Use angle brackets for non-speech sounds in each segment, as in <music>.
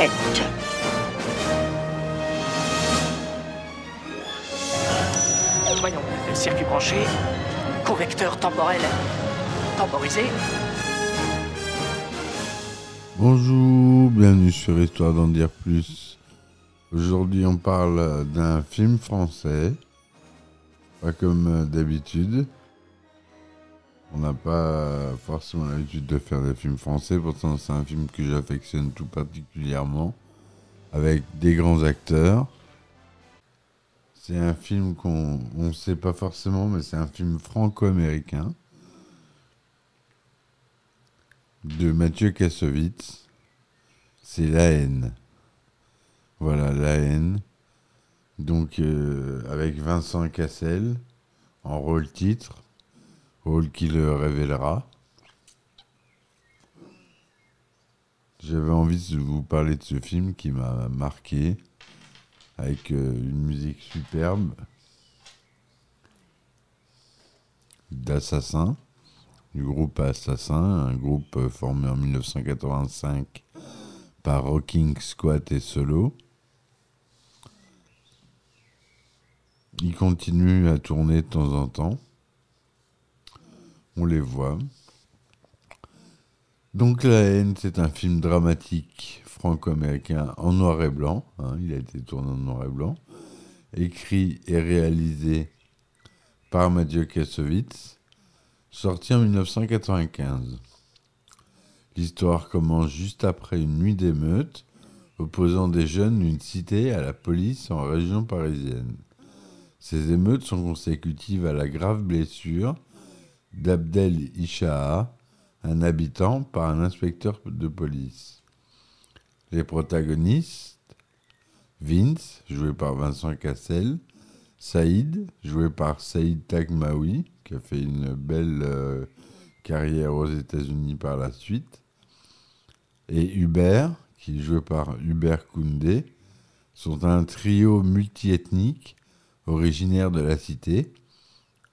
pète Voyons, circuit branché, convecteur temporel temporisé. Bonjour, bienvenue sur Histoire d'en dire plus. Aujourd'hui, on parle d'un film français, pas comme euh, d'habitude. On n'a pas forcément l'habitude de faire des films français, pourtant c'est un film que j'affectionne tout particulièrement, avec des grands acteurs. C'est un film qu'on ne sait pas forcément, mais c'est un film franco-américain de Mathieu Kassovitz. C'est La haine. Voilà, La haine. Donc, euh, avec Vincent Cassel en rôle titre, rôle qui le révélera. J'avais envie de vous parler de ce film qui m'a marqué, avec euh, une musique superbe d'Assassin du groupe Assassin, un groupe euh, formé en 1985 par Rocking Squat et Solo. Ils continuent à tourner de temps en temps. On les voit. Donc La haine, c'est un film dramatique franco-américain en noir et blanc. hein, il a été tourné en noir et blanc. Écrit et réalisé par Mathieu Kassovitz sorti en 1995. L'histoire commence juste après une nuit d'émeute opposant des jeunes d'une cité à la police en région parisienne. Ces émeutes sont consécutives à la grave blessure d'Abdel Ishaha, un habitant, par un inspecteur de police. Les protagonistes Vince, joué par Vincent Cassel, Saïd, joué par Saïd Tagmaoui, qui a fait une belle euh, carrière aux États-Unis par la suite, et Hubert, qui est joué par Hubert Koundé, sont un trio multiethnique originaire de la cité,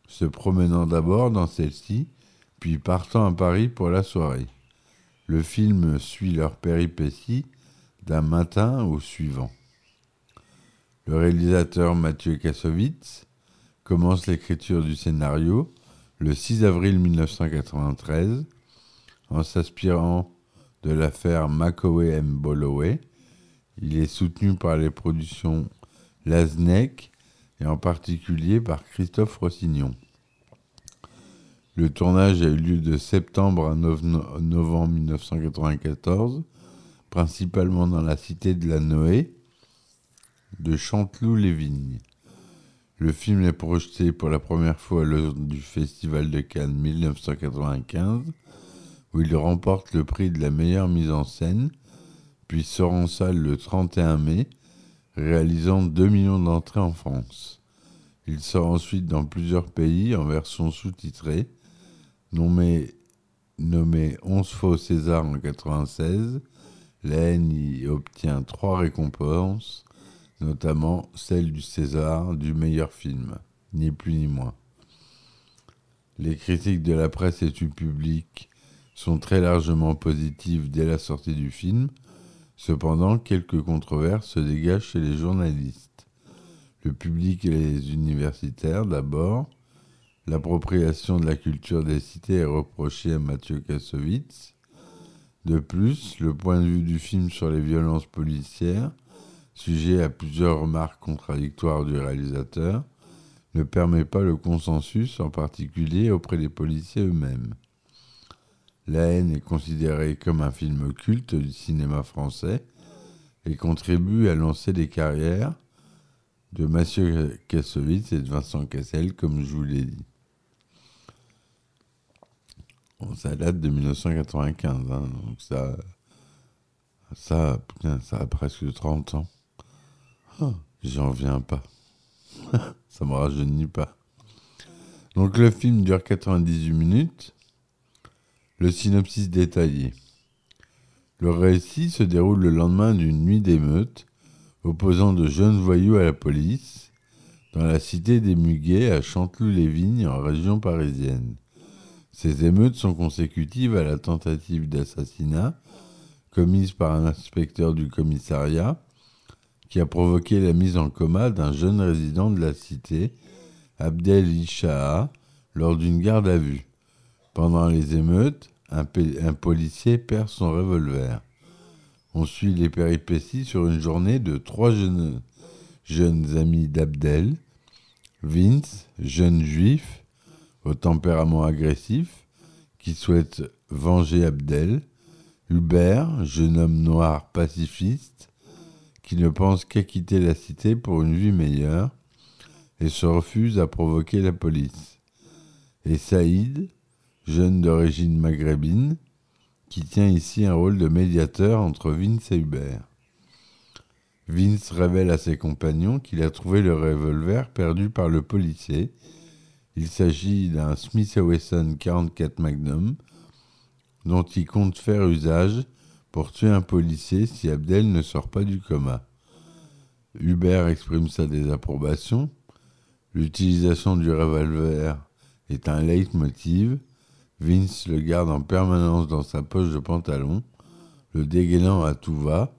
se promenant d'abord dans celle-ci, puis partant à Paris pour la soirée. Le film suit leur péripétie d'un matin au suivant. Le réalisateur Mathieu Kassovitz commence l'écriture du scénario le 6 avril 1993 en s'inspirant de l'affaire Makowe M. Boloway. Il est soutenu par les productions Laznec et en particulier par Christophe Rossignon. Le tournage a eu lieu de septembre à novembre 1994, principalement dans la cité de la Noé de Chanteloup-les-Vignes. Le film est projeté pour la première fois lors du Festival de Cannes 1995, où il remporte le prix de la meilleure mise en scène, puis sort en salle le 31 mai, réalisant 2 millions d'entrées en France. Il sort ensuite dans plusieurs pays en version sous-titrée, nommé, nommé 11 fois César en 1996. La haine y obtient trois récompenses, notamment celle du César du meilleur film, ni plus ni moins. Les critiques de la presse et du public sont très largement positives dès la sortie du film. Cependant, quelques controverses se dégagent chez les journalistes. Le public et les universitaires d'abord. L'appropriation de la culture des cités est reprochée à Mathieu Kassovitz. De plus, le point de vue du film sur les violences policières sujet à plusieurs remarques contradictoires du réalisateur, ne permet pas le consensus, en particulier auprès des policiers eux-mêmes. La haine est considérée comme un film culte du cinéma français et contribue à lancer les carrières de Mathieu Kassovitz et de Vincent Cassel, comme je vous l'ai dit. Ça date de 1995, hein, donc ça, Ça, putain, ça a presque 30 ans. Oh, J'en reviens pas. <laughs> ça me rajeunit pas. Donc le film dure 98 minutes. Le synopsis détaillé. Le récit se déroule le lendemain d'une nuit d'émeute opposant de jeunes voyous à la police dans la cité des Muguets à Chanteloup-les-Vignes en région parisienne. Ces émeutes sont consécutives à la tentative d'assassinat commise par un inspecteur du commissariat qui a provoqué la mise en coma d'un jeune résident de la cité, Abdel Ishaa, lors d'une garde à vue. Pendant les émeutes, un, policier perd son revolver. On suit les péripéties sur une journée de trois jeunes, jeunes amis d'Abdel, Vince, jeune juif, au tempérament agressif, qui souhaite venger Abdel, Hubert, jeune homme noir pacifiste, qui ne pense qu'à quitter la cité pour une vie meilleure et se refuse à provoquer la police. Et Saïd, jeune d'origine maghrébine, qui tient ici un rôle de médiateur entre Vince et Hubert. Vince révèle à ses compagnons qu'il a trouvé le revolver perdu par le policier. Il s'agit d'un Smith Wesson 44 Magnum dont il compte faire usage pour tuer un policier si Abdel ne sort pas du coma. Hubert exprime sa désapprobation. L'utilisation du revolver est un leitmotiv. Vince le garde en permanence dans sa poche de pantalon, le dégainant à tout va,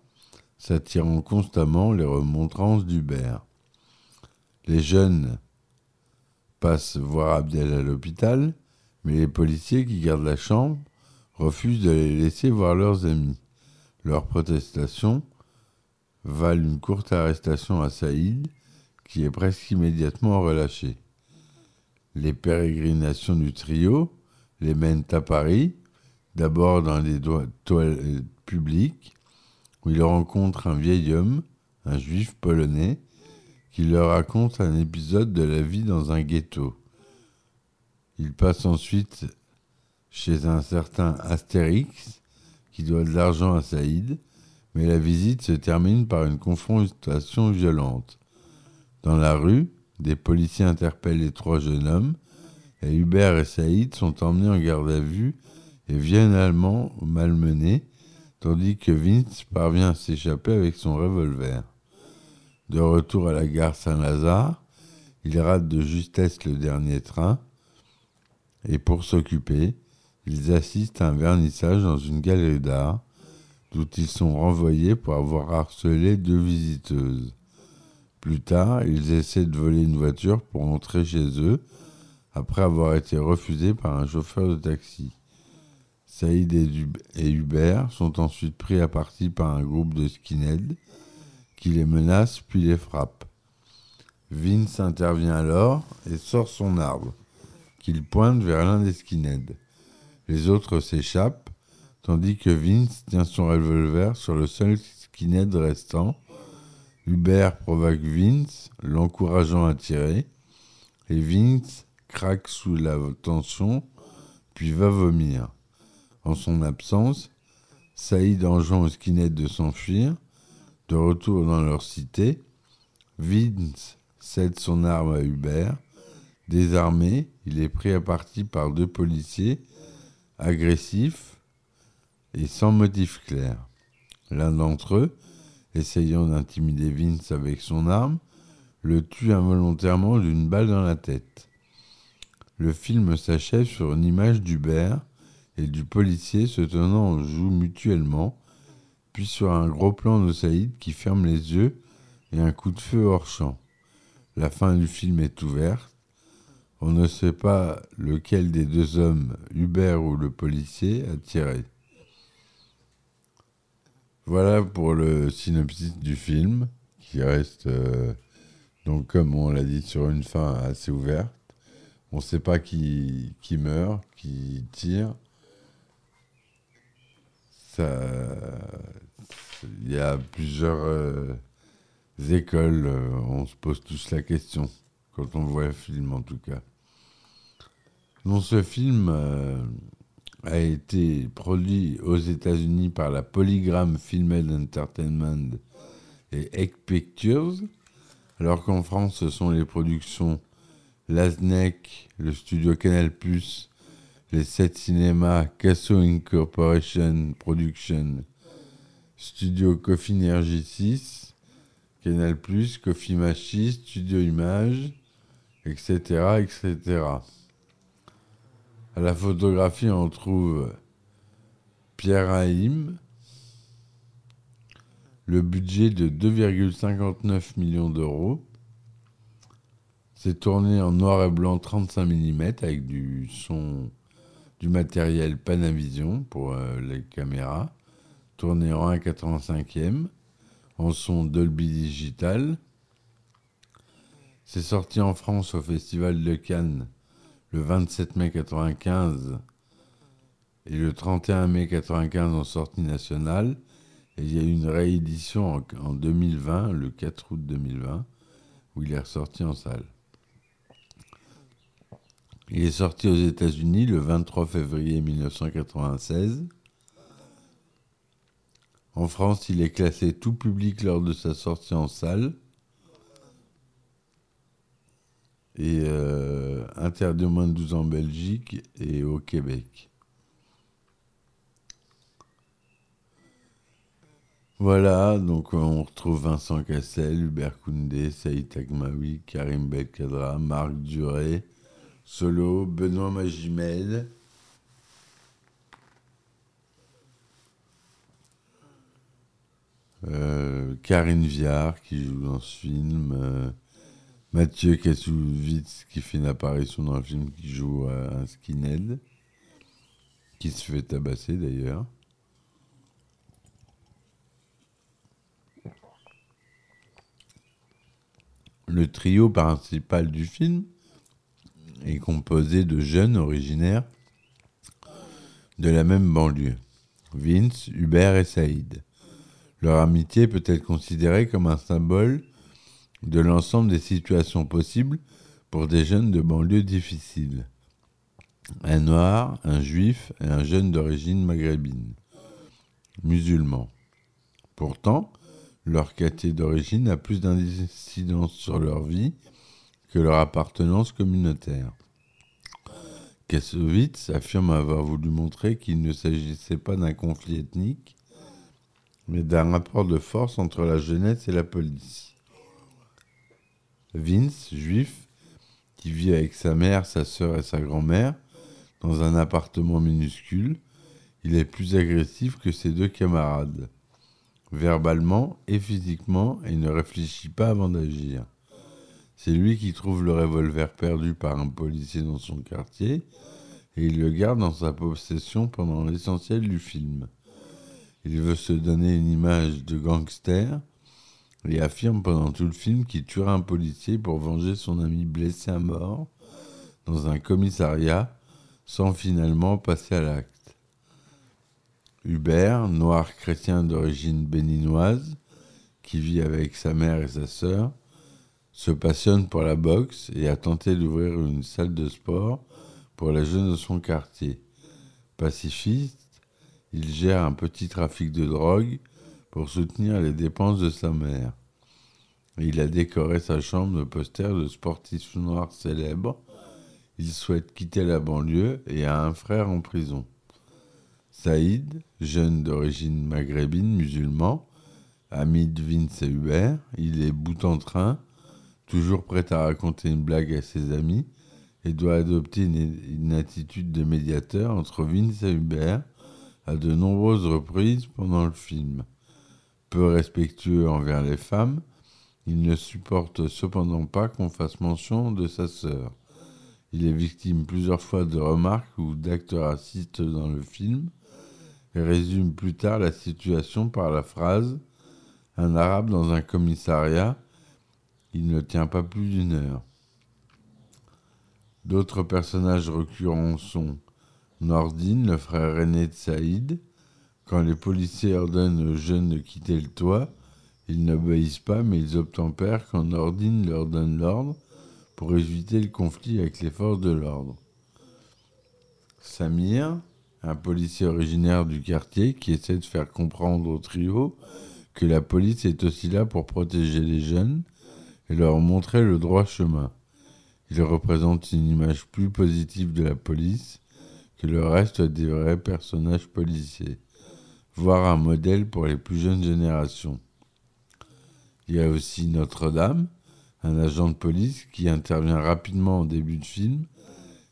s'attirant constamment les remontrances d'Hubert. Les jeunes passent voir Abdel à l'hôpital, mais les policiers qui gardent la chambre refusent de les laisser voir leurs amis. Leurs protestations valent une courte arrestation à Saïd, qui est presque immédiatement relâché. Les pérégrinations du trio les mènent à Paris, d'abord dans des toilettes publiques, où ils rencontrent un vieil homme, un juif polonais, qui leur raconte un épisode de la vie dans un ghetto. Ils passent ensuite chez un certain Astérix, qui doit de l'argent à Saïd, mais la visite se termine par une confrontation violente. Dans la rue, des policiers interpellent les trois jeunes hommes, Hubert et Saïd sont emmenés en garde à vue et violemment malmenés, tandis que Vince parvient à s'échapper avec son revolver. De retour à la gare Saint-Lazare, il rate de justesse le dernier train, et pour s'occuper, ils assistent à un vernissage dans une galerie d'art, d'où ils sont renvoyés pour avoir harcelé deux visiteuses. Plus tard, ils essaient de voler une voiture pour entrer chez eux, après avoir été refusés par un chauffeur de taxi. Saïd et Hubert sont ensuite pris à partie par un groupe de skinheads qui les menace puis les frappe. Vince intervient alors et sort son arbre, qu'il pointe vers l'un des skinheads. Les autres s'échappent, tandis que Vince tient son revolver sur le seul skinhead restant. Hubert provoque Vince, l'encourageant à tirer, et Vince craque sous la tension, puis va vomir. En son absence, Saïd enjoint aux skinheads de s'enfuir. De retour dans leur cité, Vince cède son arme à Hubert. Désarmé, il est pris à partie par deux policiers agressifs et sans motif clair. L'un d'entre eux, essayant d'intimider Vince avec son arme, le tue involontairement d'une balle dans la tête. Le film s'achève sur une image d'Hubert et du policier se tenant en joue mutuellement, puis sur un gros plan de Saïd qui ferme les yeux et un coup de feu hors champ. La fin du film est ouverte. On ne sait pas lequel des deux hommes, Hubert ou le policier, a tiré. Voilà pour le synopsis du film, qui reste, euh, donc comme on l'a dit, sur une fin assez ouverte. On ne sait pas qui, meurt, qui tire. Il y a plusieurs euh, écoles, euh, on se pose tous la question, quand on voit le film en tout cas. Ce film, a été produit aux États-Unis par la Polygram Film and Entertainment et Egg Pictures, alors qu'en France, ce sont les productions Lasnek, le studio Canal+, les 7 cinémas Casso Incorporation Production, studio Coffee Energy 6, Canal+, Coffee Machi, Studio Image, etc., etc. À la photographie, on trouve Pierre Haïm. Le budget de 2,59 millions d'euros. C'est tourné en noir et blanc 35 mm avec du son, du matériel Panavision pour euh, les caméras. Tourné en 1,85e en son Dolby Digital. C'est sorti en France au Festival de Cannes le 27 mai 95 et le 31 mai 95 en sortie nationale. Et il y a eu une réédition en, 2020, le 4 août 2020, où il est ressorti en salle. Il est sorti aux États-Unis le 23 février 1996. En France, il est classé tout public lors de sa sortie en salle. et euh, interdit au moins de 12 ans en Belgique et au Québec. Voilà, donc on retrouve Vincent Cassel, Hubert Koundé, Saïd Agmaoui, Karim Belkadra, Marc Duré, Solo, Benoît Magimel. Euh, Karine Viard qui joue dans ce film. Euh, Mathieu Kassovitz qui fait une apparition dans le film qui joue un skinhead, qui se fait tabasser d'ailleurs. Le trio principal du film est composé de jeunes originaires de la même banlieue, Vince, Hubert et Saïd. Leur amitié peut être considérée comme un symbole de l'ensemble des situations possibles pour des jeunes de banlieue difficiles. Un noir, un juif et un jeune d'origine maghrébine, musulmans. Pourtant, leur quartier d'origine a plus d'incidence sur leur vie que leur appartenance communautaire. Kassovitz affirme avoir voulu montrer qu'il ne s'agissait pas d'un conflit ethnique, mais d'un rapport de force entre la jeunesse et la police. Vince, juif, qui vit avec sa mère, sa sœur et sa grand-mère dans un appartement minuscule, il est plus agressif que ses deux camarades, verbalement et physiquement, et ne réfléchit pas avant d'agir. C'est lui qui trouve le revolver perdu par un policier dans son quartier, et il le garde dans sa possession pendant l'essentiel du film. Il veut se donner une image de gangster, et affirme pendant tout le film qu'il tuera un policier pour venger son ami blessé à mort dans un commissariat sans finalement passer à l'acte. Hubert, noir chrétien d'origine béninoise, qui vit avec sa mère et sa sœur, se passionne pour la boxe et a tenté d'ouvrir une salle de sport pour les jeunes de son quartier. Pacifiste, il gère un petit trafic de drogue pour soutenir les dépenses de sa mère. Il a décoré sa chambre de posters de sportifs noirs célèbres. Il souhaite quitter la banlieue et a un frère en prison. Saïd, jeune d'origine maghrébine musulman, ami de Vince et Hubert, il est bout en train, toujours prêt à raconter une blague à ses amis, et doit adopter une, une attitude de médiateur entre Vince et Hubert à de nombreuses reprises pendant le film. Peu respectueux envers les femmes, il ne supporte cependant pas qu'on fasse mention de sa sœur. Il est victime plusieurs fois de remarques ou d'actes racistes dans le film et résume plus tard la situation par la phrase Un arabe dans un commissariat, il ne tient pas plus d'une heure. D'autres personnages récurrents sont Nordine, le frère aîné de Saïd. Quand les policiers ordonnent aux jeunes de quitter le toit, ils n'obéissent pas, mais ils obtempèrent quand Nordine leur donne l'ordre pour éviter le conflit avec les forces de l'ordre. Samir, un policier originaire du quartier qui essaie de faire comprendre au trio que la police est aussi là pour protéger les jeunes et leur montrer le droit chemin. Il représente une image plus positive de la police que le reste des vrais personnages policiers, voire un modèle pour les plus jeunes générations. Il y a aussi Notre-Dame, un agent de police qui intervient rapidement au début de film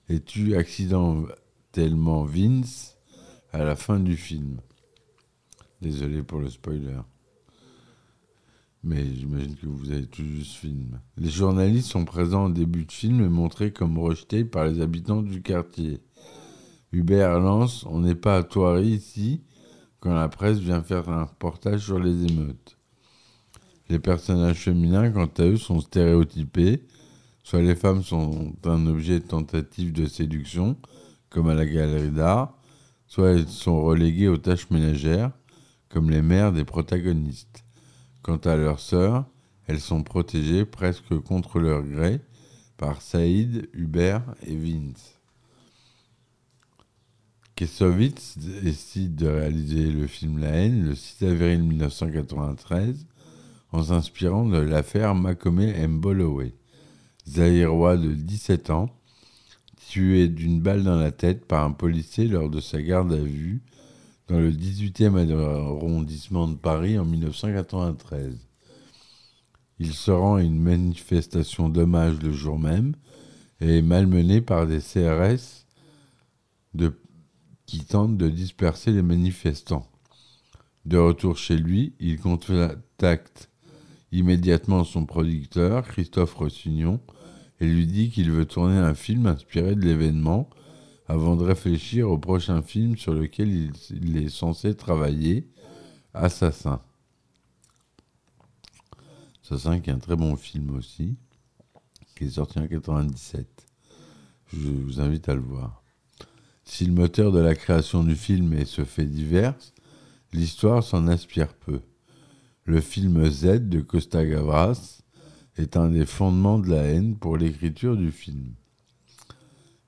et tue accidentellement Vince à la fin du film. Désolé pour le spoiler. Mais j'imagine que vous avez tous vu ce film. Les journalistes sont présents au début de film et montrés comme rejetés par les habitants du quartier. Hubert lance On n'est pas à Thoiry ici quand la presse vient faire un reportage sur les émeutes. Les personnages féminins, quant à eux, sont stéréotypés. Soit les femmes sont un objet de tentative de séduction, comme à la galerie d'art, soit elles sont reléguées aux tâches ménagères, comme les mères des protagonistes. Quant à leurs sœurs, elles sont protégées presque contre leur gré par Saïd, Hubert et Vince. Kessovitz décide de réaliser le film La haine le 6 avril 1993 en s'inspirant de l'affaire Macomé Mbolowé, zaïrois de 17 ans, tué d'une balle dans la tête par un policier lors de sa garde à vue dans le 18e arrondissement de Paris en 1993. Il se rend à une manifestation d'hommage le jour même et est malmené par des CRS qui tente de disperser les manifestants. De retour chez lui, il contacte immédiatement son producteur, Christophe Rossignon, et lui dit qu'il veut tourner un film inspiré de l'événement avant de réfléchir au prochain film sur lequel il, est censé travailler, Assassin. Assassin qui est un très bon film aussi, qui est sorti en 97. Je vous invite à le voir. Si le moteur de la création du film est ce fait divers, l'histoire s'en inspire peu. Le film Z de Costa Gavras est un des fondements de la haine pour l'écriture du film.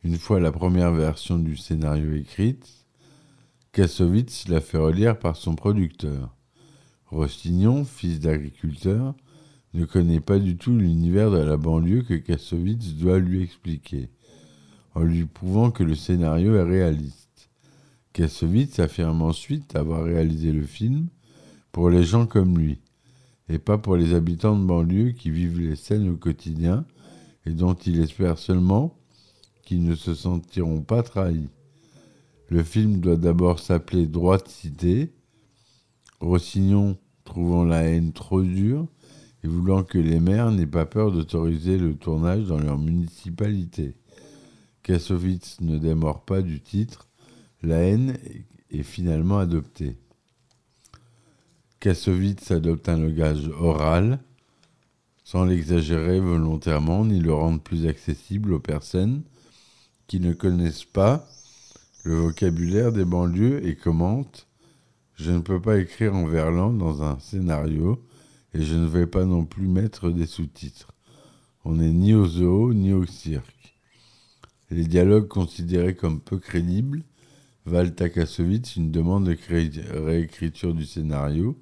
Une fois la première version du scénario écrite, Kassovitz l'a fait relire par son producteur. Rostignon, fils d'agriculteur, ne connaît pas du tout l'univers de la banlieue que Kassovitz doit lui expliquer en lui prouvant que le scénario est réaliste. Kassovitz affirme ensuite avoir réalisé le film pour les gens comme lui, et pas pour les habitants de banlieue qui vivent les scènes au quotidien et dont il espère seulement qu'ils ne se sentiront pas trahis. Le film doit d'abord s'appeler Droit de cité. Rossignon trouvant la haine trop dure et voulant que les maires n'aient pas peur d'autoriser le tournage dans leur municipalité. Kassovitz ne démord pas du titre, la haine est finalement adoptée. Kassovitz adopte un langage oral, sans l'exagérer volontairement ni le rendre plus accessible aux personnes qui ne connaissent pas le vocabulaire des banlieues et commente Je ne peux pas écrire en verlan dans un scénario et je ne vais pas non plus mettre des sous-titres. On n'est ni au zoo ni au cirque. Les dialogues considérés comme peu crédibles valent à Kassovitz une demande de réécriture du scénario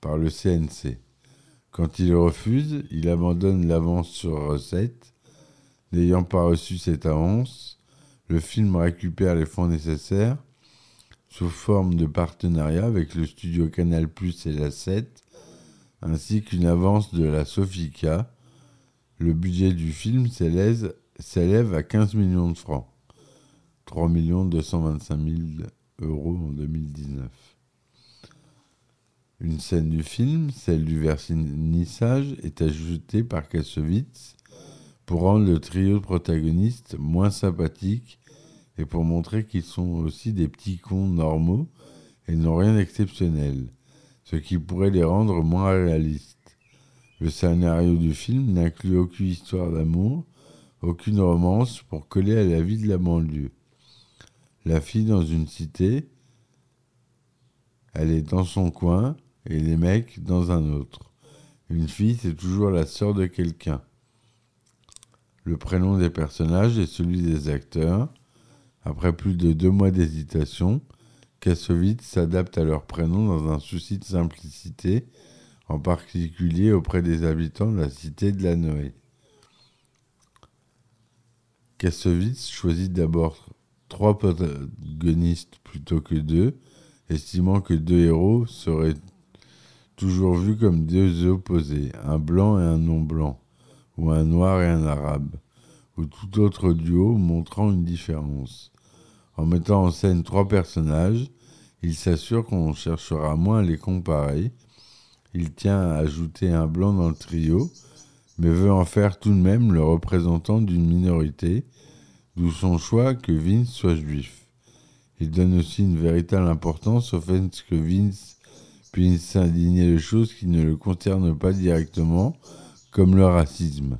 par le CNC. Quand il refuse, il abandonne l'avance sur recette. N'ayant pas reçu cette avance, le film récupère les fonds nécessaires sous forme de partenariat avec le studio Canal Plus et la 7, ainsi qu'une avance de la Sofica. Le budget du film s'élève à 15 millions de francs, 3 225 000 euros en 2019. Une scène du film, celle du vernissage, est ajoutée par Kassovitz pour rendre le trio de protagonistes moins sympathique et pour montrer qu'ils sont aussi des petits cons normaux et n'ont rien d'exceptionnel, ce qui pourrait les rendre moins réalistes. Le scénario du film n'inclut aucune histoire d'amour, aucune romance pour coller à la vie de la banlieue. La fille dans une cité, elle est dans son coin et les mecs dans un autre. Une fille, c'est toujours la sœur de quelqu'un. Le prénom des personnages est celui des acteurs. Après plus de deux mois d'hésitation, Kassovitz s'adapte à leur prénom dans un souci de simplicité, en particulier auprès des habitants de la cité de la Noé. Kassovitz choisit d'abord trois protagonistes plutôt que deux, estimant que deux héros seraient toujours vus comme deux opposés, un blanc et un non-blanc, ou un noir et un arabe, ou tout autre duo montrant une différence. En mettant en scène trois personnages, il s'assure qu'on cherchera moins à les comparer. Il tient à ajouter un blanc dans le trio, mais veut en faire tout de même le représentant d'une minorité, d'où son choix que Vince soit juif. Il donne aussi une véritable importance au fait que Vince puisse s'indigner de choses qui ne le concernent pas directement, comme le racisme.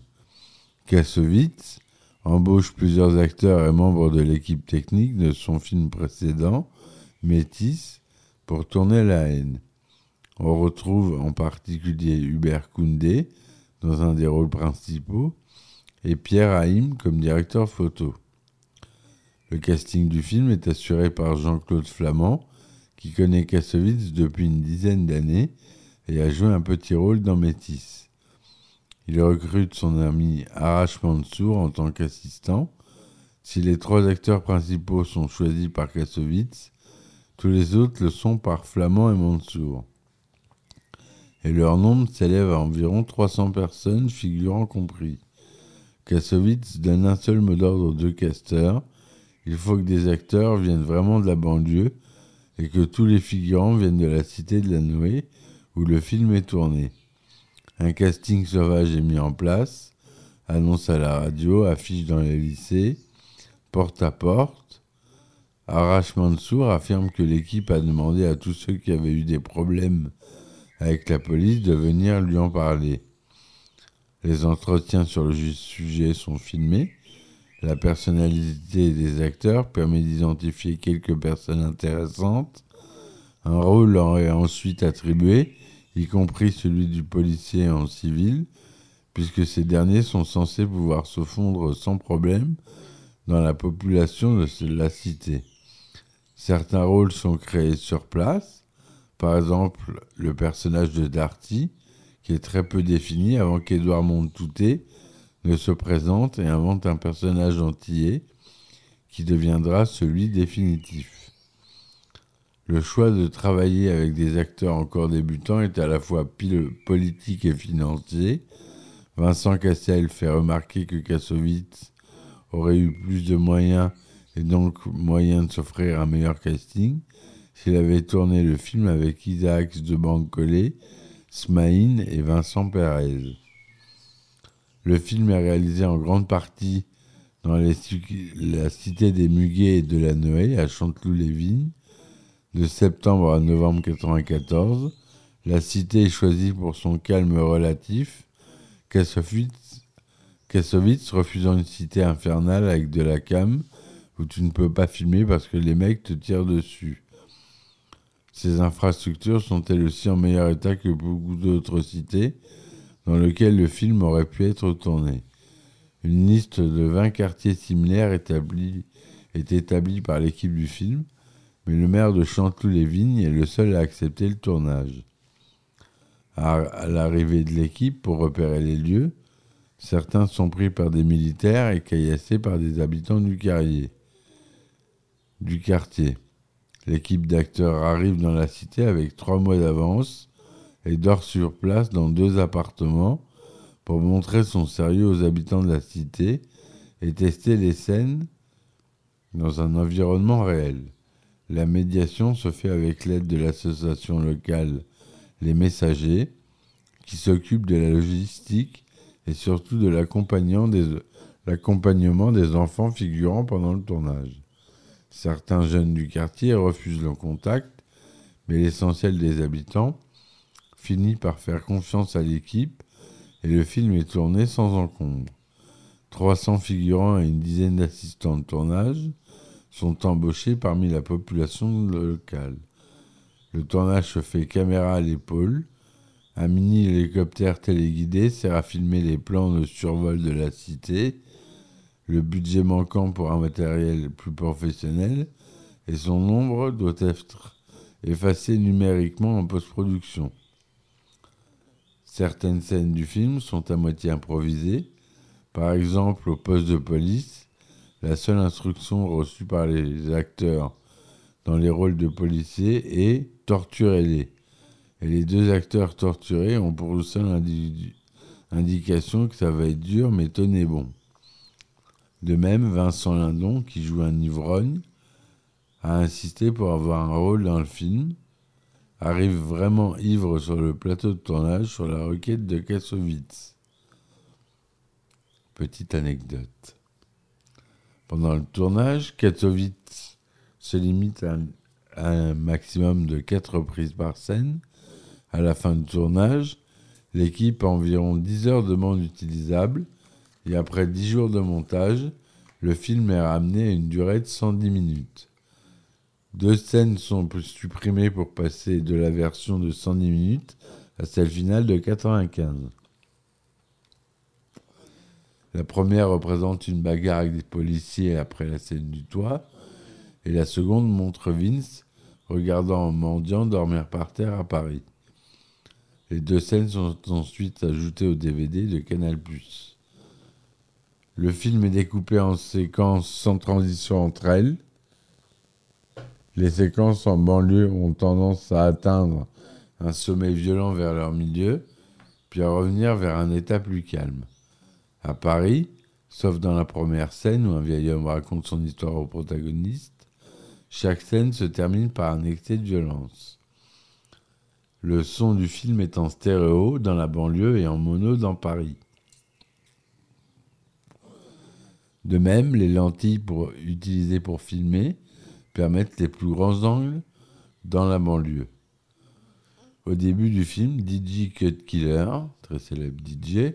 Kassovitz embauche plusieurs acteurs et membres de l'équipe technique de son film précédent, Métis, pour tourner La haine. On retrouve en particulier Hubert Koundé dans un des rôles principaux et Pierre Haïm comme directeur photo. Le casting du film est assuré par Jean-Claude Flamand, qui connaît Kassovitz depuis une dizaine d'années et a joué un petit rôle dans Métis. Il recrute son ami Arash Mansour en tant qu'assistant. Si les trois acteurs principaux sont choisis par Kassovitz, tous les autres le sont par Flamand et Mansour. Et leur nombre s'élève à environ 300 personnes, figurants compris. Kassovitz donne un seul mot d'ordre aux deux casteurs, il faut que des acteurs viennent vraiment de la banlieue et que tous les figurants viennent de la cité de la Noé où le film est tourné. Un casting sauvage est mis en place, annonce à la radio, affiche dans les lycées, porte à porte. Arash Mansour affirme que l'équipe a demandé à tous ceux qui avaient eu des problèmes avec la police de venir lui en parler. Les entretiens sur le sujet sont filmés la personnalité des acteurs permet d'identifier quelques personnes intéressantes. Un rôle leur est ensuite attribué, y compris celui du policier en civil, puisque ces derniers sont censés pouvoir se fondre sans problème dans la population de la cité. Certains rôles sont créés sur place, par exemple le personnage de Darty, qui est très peu défini avant qu'Edouard Montouté ne se présente et invente un personnage entier qui deviendra celui définitif. Le choix de travailler avec des acteurs encore débutants est à la fois politique et financier. Vincent Cassel fait remarquer que Kassovitz aurait eu plus de moyens et donc moyen de s'offrir un meilleur casting s'il avait tourné le film avec Isaacs de Bancolé, Smaïn et Vincent Perez. Le film est réalisé en grande partie dans la cité des Muguets et de la Noé, à Chanteloup-les-Vignes, de septembre à novembre 1994. La cité est choisie pour son calme relatif. Kassovitz, refusant une cité infernale avec de la cam, où tu ne peux pas filmer parce que les mecs te tirent dessus. Ces infrastructures sont elles aussi en meilleur état que beaucoup d'autres cités, dans lequel le film aurait pu être tourné. Une liste de 20 quartiers similaires est établie par l'équipe du film, mais le maire de Chanteloup-les-Vignes est le seul à accepter le tournage. À, l'arrivée de l'équipe pour repérer les lieux, certains sont pris par des militaires et caillassés par des habitants du, carrier, du quartier. L'équipe d'acteurs arrive dans la cité avec trois mois d'avance et dort sur place dans deux appartements pour montrer son sérieux aux habitants de la cité et tester les scènes dans un environnement réel. La médiation se fait avec l'aide de l'association locale Les Messagers, qui s'occupe de la logistique et surtout de l'accompagnement des, enfants figurant pendant le tournage. Certains jeunes du quartier refusent le contact, mais l'essentiel des habitants finit par faire confiance à l'équipe et le film est tourné sans encombre. 300 figurants et une dizaine d'assistants de tournage sont embauchés parmi la population locale. Le tournage se fait caméra à l'épaule. Un mini hélicoptère téléguidé sert à filmer les plans de survol de la cité. le budget manquant pour un matériel plus professionnel et son nombre doit être effacé numériquement en post-production. Certaines scènes du film sont à moitié improvisées. Par exemple, au poste de police, la seule instruction reçue par les acteurs dans les rôles de policiers est torturez-les. Et les deux acteurs torturés ont pour seule indication que ça va être dur, mais tenez bon. De même, Vincent Lindon, qui joue un ivrogne, a insisté pour avoir un rôle dans le film, arrive vraiment ivre sur le plateau de tournage sur la requête de Kassovitz. Petite anecdote. Pendant le tournage, Kassovitz se limite à un, maximum de 4 reprises par scène. À la fin du tournage, l'équipe a environ 10 heures de monde utilisable et après 10 jours de montage, le film est ramené à une durée de 110 minutes. Deux scènes sont supprimées pour passer de la version de 110 minutes à celle finale de 95. La première représente une bagarre avec des policiers après la scène du toit, et la seconde montre Vince regardant un mendiant dormir par terre à Paris. Les deux scènes sont ensuite ajoutées au DVD de Canal+. Le film est découpé en séquences sans transition entre elles. Les séquences en banlieue ont tendance à atteindre un sommet violent vers leur milieu, puis à revenir vers un état plus calme. À Paris, sauf dans la première scène où un vieil homme raconte son histoire au protagoniste, chaque scène se termine par un excès de violence. Le son du film est en stéréo dans la banlieue et en mono dans Paris. De même, les lentilles utilisées pour filmer permettent les plus grands angles dans la banlieue. Au début du film, DJ Cut Killer, très célèbre DJ,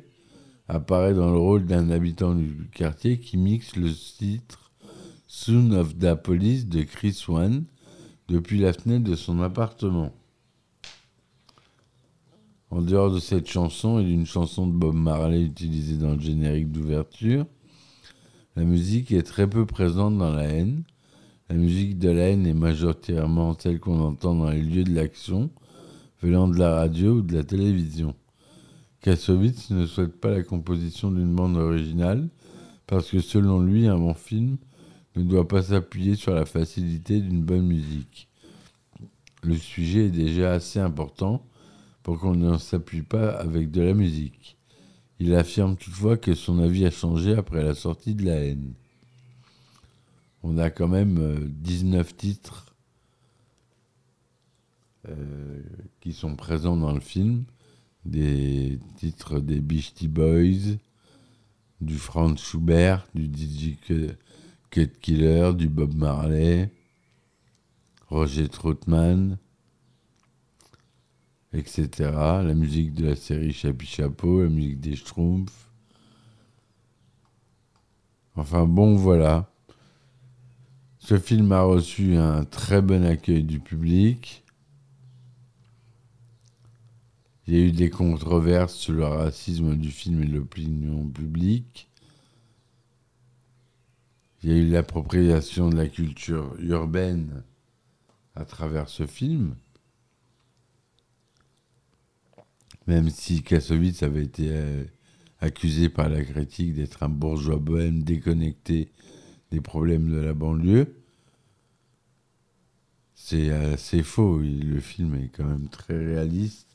apparaît dans le rôle d'un habitant du quartier qui mixe le titre Soon of the Police de Chris Wan depuis la fenêtre de son appartement. En dehors de cette chanson et d'une chanson de Bob Marley utilisée dans le générique d'ouverture, la musique est très peu présente dans la haine. La musique de la haine est majoritairement celle qu'on entend dans les lieux de l'action, venant de la radio ou de la télévision. Kassovitz ne souhaite pas la composition d'une bande originale parce que selon lui, un bon film ne doit pas s'appuyer sur la facilité d'une bonne musique. Le sujet est déjà assez important pour qu'on ne s'appuie pas avec de la musique. Il affirme toutefois que son avis a changé après la sortie de La haine. On a quand même 19 euh, titres euh, qui sont présents dans le film. Des titres des Beastie Boys, du Franz Schubert, du DJ Cut Killer, du Bob Marley, Roger Troutman, etc. La musique de la série Chapi Chapeau, la musique des Schtroumpfs. Enfin bon, voilà. Ce film a reçu un très bon accueil du public. Il y a eu des controverses sur le racisme du film et l'opinion publique. Il y a eu l'appropriation de la culture urbaine à travers ce film. Même si Kassovitz avait été euh, accusé par la critique d'être un bourgeois bohème déconnecté des problèmes de la banlieue, c'est assez faux. Le film est quand même très réaliste.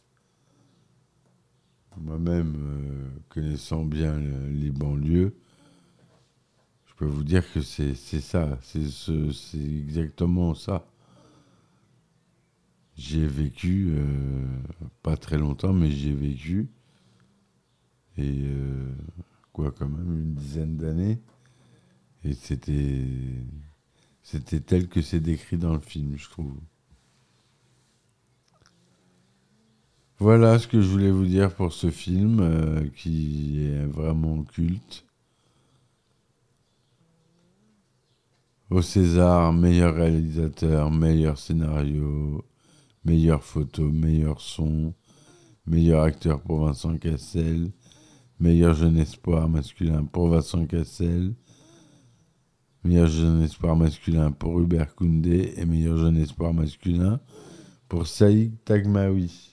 Moi-même, euh, connaissant bien les banlieues, je peux vous dire que c'est ça, c'est exactement ça. J'ai vécu, euh, pas très longtemps, mais j'ai vécu. Et euh, quoi, quand même, une dizaine d'années. Et. C'était tel que c'est décrit dans le film, je trouve. Voilà ce que je voulais vous dire pour ce film euh, qui est vraiment culte. Au César, meilleur réalisateur, meilleur scénario, meilleure photo, meilleur son, meilleur acteur pour Vincent Cassel, meilleur jeune espoir masculin pour Vincent Cassel, Meilleur jeune espoir masculin pour Hubert Koundé et meilleur jeune espoir masculin pour Saïd Tagmaoui.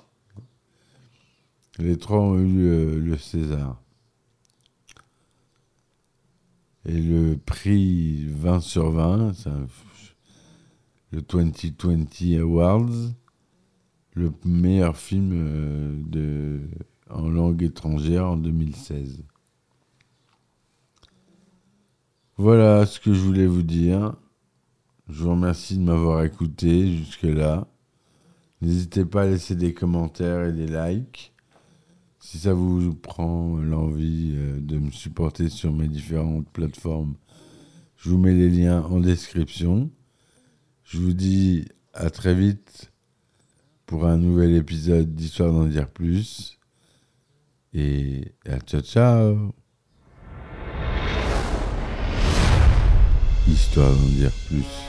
Les trois ont eu euh, le César. Et le prix 20 sur 20, c'est un- le 2020 Awards, le meilleur film euh, en langue étrangère en 2016. Voilà ce que je voulais vous dire. Je vous remercie de m'avoir écouté jusque-là. N'hésitez pas à laisser des commentaires et des likes. Si ça vous prend l'envie euh, de me supporter sur mes différentes plateformes, je vous mets les liens en description. Je vous dis à très vite pour un nouvel épisode d'Histoire d'en dire plus. Et à ciao ciao Histoire d'en dire plus.